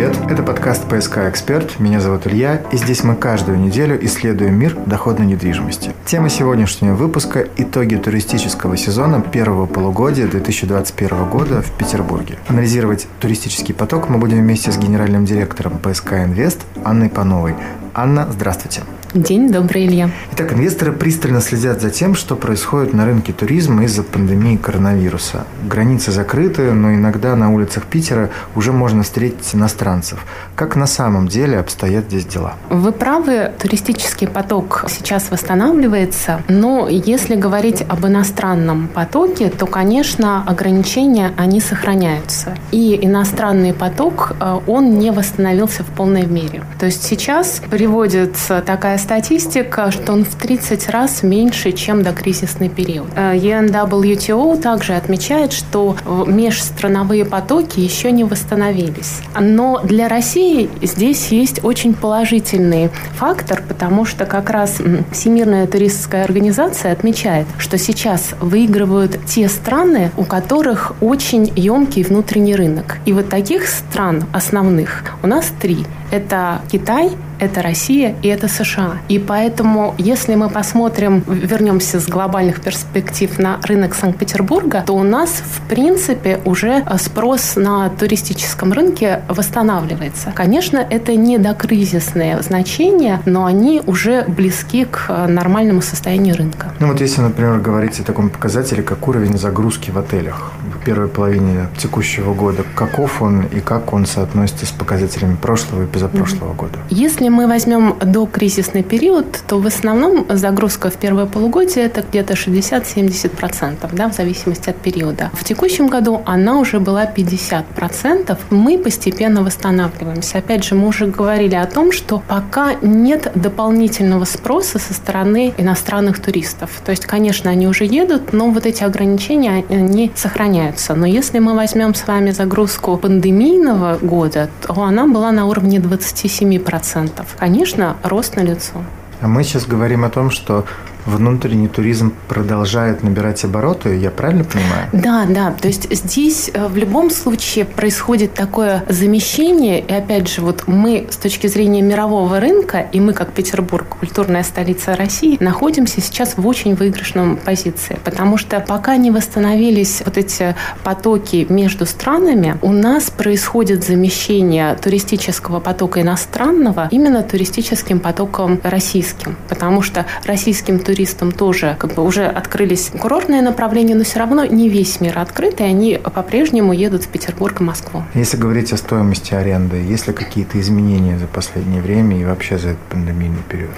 привет! Это подкаст «ПСК Эксперт». Меня зовут Илья, и здесь мы каждую неделю исследуем мир доходной недвижимости. Тема сегодняшнего выпуска – итоги туристического сезона первого полугодия 2021 года в Петербурге. Анализировать туристический поток мы будем вместе с генеральным директором ПСК Инвест Анной Пановой. Анна, здравствуйте. День добрый, Илья. Итак, инвесторы пристально следят за тем, что происходит на рынке туризма из-за пандемии коронавируса. Границы закрыты, но иногда на улицах Питера уже можно встретить иностранцев. Как на самом деле обстоят здесь дела? Вы правы, туристический поток сейчас восстанавливается, но если говорить об иностранном потоке, то, конечно, ограничения, они сохраняются. И иностранный поток, э, он не восстановился в полной мере. То есть сейчас приводится такая статистика, что он в 30 раз меньше, чем до кризисный период. UNWTO э, также отмечает, что межстрановые потоки еще не восстановились. Но для России здесь есть очень положительный фактор, потому что как раз Всемирная туристская организация отмечает, что сейчас выигрывают те страны, у которых очень емкий внутренний рынок. И вот таких стран основных у нас три. Это Китай, это Россия и это США. И поэтому, если мы посмотрим, вернемся с глобальных перспектив на рынок Санкт-Петербурга, то у нас, в принципе, уже спрос на туристическом рынке восстанавливается. Конечно, это не докризисные значения, но они уже близки к нормальному состоянию рынка. Ну вот если, например, говорить о таком показателе, как уровень загрузки в отелях первой половине текущего года, каков он и как он соотносится с показателями прошлого и позапрошлого mm-hmm. года? Если мы возьмем до кризисный период, то в основном загрузка в первое полугодие это где-то 60-70%, да, в зависимости от периода. В текущем году она уже была 50%. Мы постепенно восстанавливаемся. Опять же, мы уже говорили о том, что пока нет дополнительного спроса со стороны иностранных туристов. То есть, конечно, они уже едут, но вот эти ограничения, они сохраняются. Но если мы возьмем с вами загрузку пандемийного года, то она была на уровне 27% конечно, рост на лицо. А мы сейчас говорим о том, что внутренний туризм продолжает набирать обороты, я правильно понимаю? Да, да. То есть здесь э, в любом случае происходит такое замещение. И опять же, вот мы с точки зрения мирового рынка, и мы как Петербург, культурная столица России, находимся сейчас в очень выигрышном позиции. Потому что пока не восстановились вот эти потоки между странами, у нас происходит замещение туристического потока иностранного именно туристическим потоком российским. Потому что российским туристам тоже как бы уже открылись курортные направления, но все равно не весь мир открыт, и они по-прежнему едут в Петербург и Москву. Если говорить о стоимости аренды, есть ли какие-то изменения за последнее время и вообще за этот пандемийный период?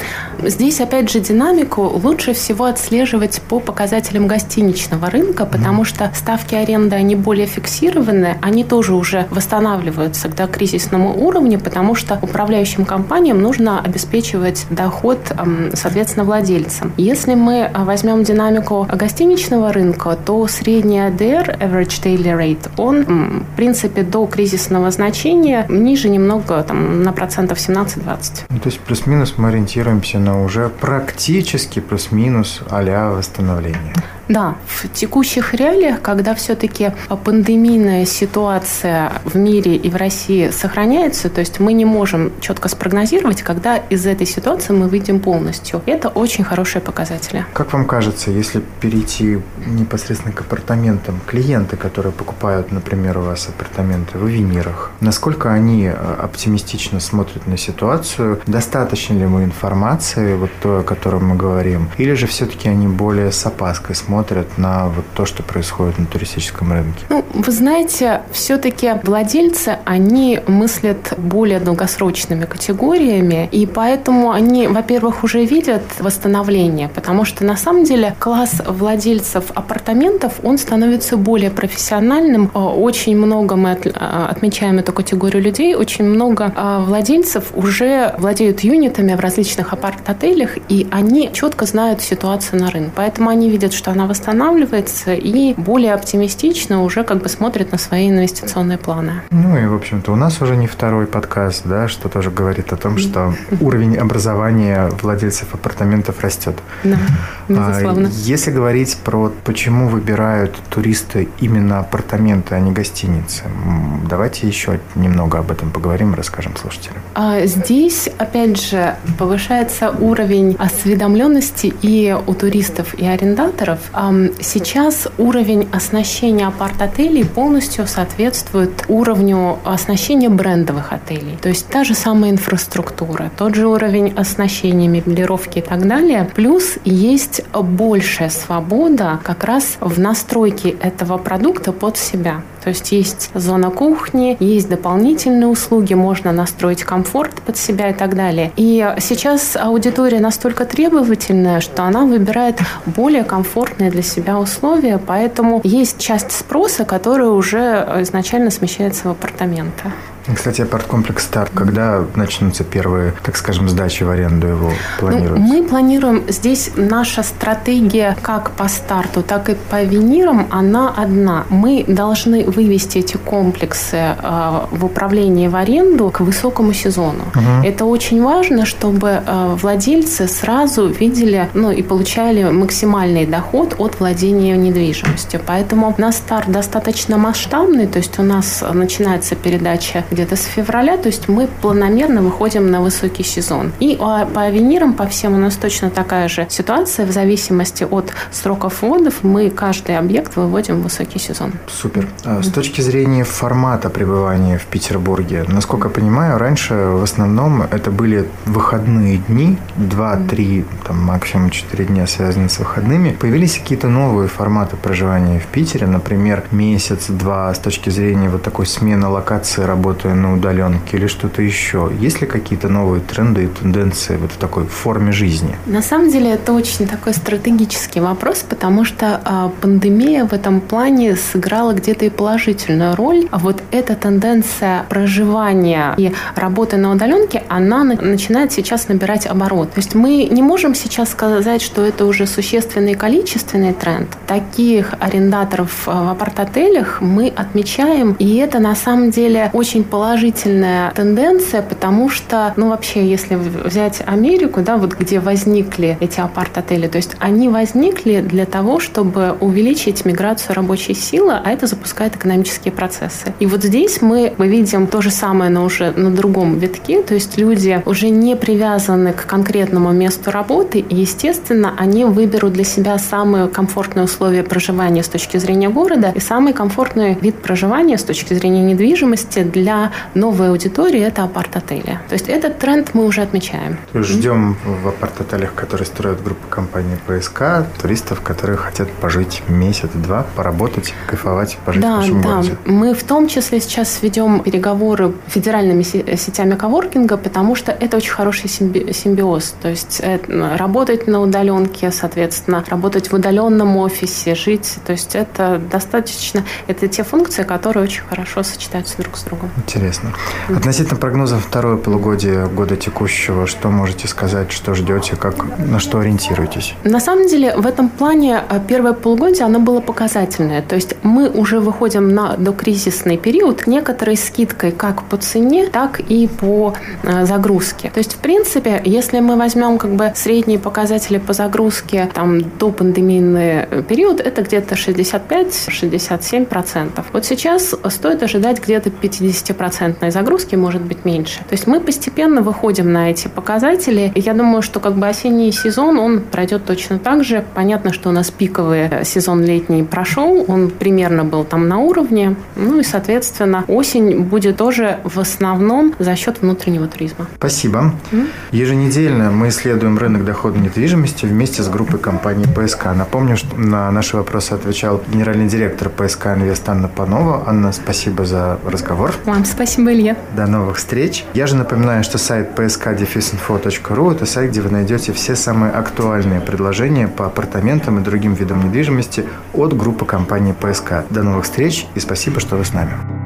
Здесь, опять же, динамику лучше всего отслеживать по показателям гостиничного рынка, потому mm. что ставки аренды, они более фиксированы, они тоже уже восстанавливаются к докризисному уровню, потому что управляющим компаниям нужно обеспечивать доход, соответственно, владельцам. Если мы а, возьмем динамику гостиничного рынка, то средний ADR, Average Daily Rate, он, в принципе, до кризисного значения ниже немного, там, на процентов 17-20. Ну, то есть плюс-минус мы ориентируемся на уже практически плюс-минус а-ля восстановление. Да, в текущих реалиях, когда все-таки пандемийная ситуация в мире и в России сохраняется, то есть мы не можем четко спрогнозировать, когда из этой ситуации мы выйдем полностью. Это очень хорошие показатели. Как вам кажется, если перейти непосредственно к апартаментам, клиенты, которые покупают, например, у вас апартаменты в Венерах, насколько они э, оптимистично смотрят на ситуацию? Достаточно ли ему информации, вот то, о котором мы говорим? Или же все-таки они более с опаской смотрят смотрят на вот то, что происходит на туристическом рынке? Ну, вы знаете, все-таки владельцы, они мыслят более долгосрочными категориями, и поэтому они, во-первых, уже видят восстановление, потому что на самом деле класс владельцев апартаментов, он становится более профессиональным. Э, очень много мы э, отмечаем эту категорию людей, очень много э, владельцев уже владеют юнитами в различных апарт-отелях, и они четко знают ситуацию на рынке. Поэтому они видят, что она она восстанавливается и более оптимистично уже как бы смотрит на свои инвестиционные планы. Ну и, в общем-то, у нас уже не второй подкаст, да, что тоже говорит о том, что уровень образования владельцев апартаментов растет. Да, безусловно. А, если говорить про почему выбирают туристы именно апартаменты, а не гостиницы, давайте еще немного об этом поговорим, расскажем слушателям. А здесь, опять же, повышается уровень осведомленности и у туристов, и арендаторов. Сейчас уровень оснащения апарт-отелей полностью соответствует уровню оснащения брендовых отелей. То есть та же самая инфраструктура, тот же уровень оснащения, меблировки и так далее. Плюс есть большая свобода как раз в настройке этого продукта под себя. То есть есть зона кухни, есть дополнительные услуги, можно настроить комфорт под себя и так далее. И сейчас аудитория настолько требовательная, что она выбирает более комфортные для себя условия, поэтому есть часть спроса, которая уже изначально смещается в апартаменты. Кстати, апарт-комплекс «Старт», когда начнутся первые, так скажем, сдачи в аренду его планируется? Ну, мы планируем, здесь наша стратегия как по старту, так и по винирам, она одна. Мы должны вывести эти комплексы э, в управление в аренду к высокому сезону. Угу. Это очень важно, чтобы э, владельцы сразу видели ну, и получали максимальный доход от владения недвижимостью. Поэтому на старт достаточно масштабный, то есть у нас начинается передача где-то с февраля, то есть мы планомерно выходим на высокий сезон. И а, по авенирам, по всем у нас точно такая же ситуация, в зависимости от сроков вводов, мы каждый объект выводим в высокий сезон. Супер. А с точки зрения формата пребывания в Петербурге, насколько я понимаю, раньше в основном это были выходные дни, 2-3, там максимум 4 дня связаны с выходными. Появились какие-то новые форматы проживания в Питере, например, месяц-два с точки зрения вот такой смены локации работы работая на удаленке или что-то еще? Есть ли какие-то новые тренды и тенденции вот в такой форме жизни? На самом деле это очень такой стратегический вопрос, потому что а, пандемия в этом плане сыграла где-то и положительную роль. А вот эта тенденция проживания и работы на удаленке, она начинает сейчас набирать оборот. То есть мы не можем сейчас сказать, что это уже существенный количественный тренд. Таких арендаторов в апарт-отелях мы отмечаем, и это на самом деле очень положительная тенденция, потому что, ну, вообще, если взять Америку, да, вот где возникли эти апарт-отели, то есть они возникли для того, чтобы увеличить миграцию рабочей силы, а это запускает экономические процессы. И вот здесь мы, мы видим то же самое, но уже на другом витке, то есть люди уже не привязаны к конкретному месту работы, и, естественно, они выберут для себя самые комфортные условия проживания с точки зрения города и самый комфортный вид проживания с точки зрения недвижимости для новой аудитории это апарт-отели. То есть этот тренд мы уже отмечаем. Ждем в апарт-отелях, которые строят группа компании ПСК, туристов, которые хотят пожить месяц-два, поработать, кайфовать, пожить да, в нашем да. городе. Мы в том числе сейчас ведем переговоры федеральными сетями коворкинга, потому что это очень хороший симбиоз. То есть э, работать на удаленке, соответственно, работать в удаленном офисе, жить. То есть это достаточно, это те функции, которые очень хорошо сочетаются друг с другом. Интересно. Относительно прогнозов второе полугодие года текущего, что можете сказать, что ждете, как, на что ориентируетесь? На самом деле, в этом плане э, первое полугодие, оно было показательное. То есть мы уже выходим на докризисный период некоторой скидкой как по цене, так и по э, загрузке. То есть, в принципе, если мы возьмем как бы средние показатели по загрузке там, до пандемийный э, период, это где-то 65-67%. Вот сейчас стоит ожидать где-то 50 10% загрузки может быть меньше. То есть мы постепенно выходим на эти показатели. Я думаю, что как бы осенний сезон, он пройдет точно так же. Понятно, что у нас пиковый сезон летний прошел, он примерно был там на уровне. Ну и, соответственно, осень будет тоже в основном за счет внутреннего туризма. Спасибо. Mm-hmm. Еженедельно мы исследуем рынок доходной недвижимости вместе с группой компании ПСК. Напомню, что на наши вопросы отвечал генеральный директор ПСК Инвест Анна Панова. Анна, спасибо за разговор. Вам спасибо, Илья. До новых встреч. Я же напоминаю, что сайт psk-info.ru – это сайт, где вы найдете все самые актуальные предложения по апартаментам и другим видам недвижимости от группы компании ПСК. До новых встреч и спасибо, что вы с нами.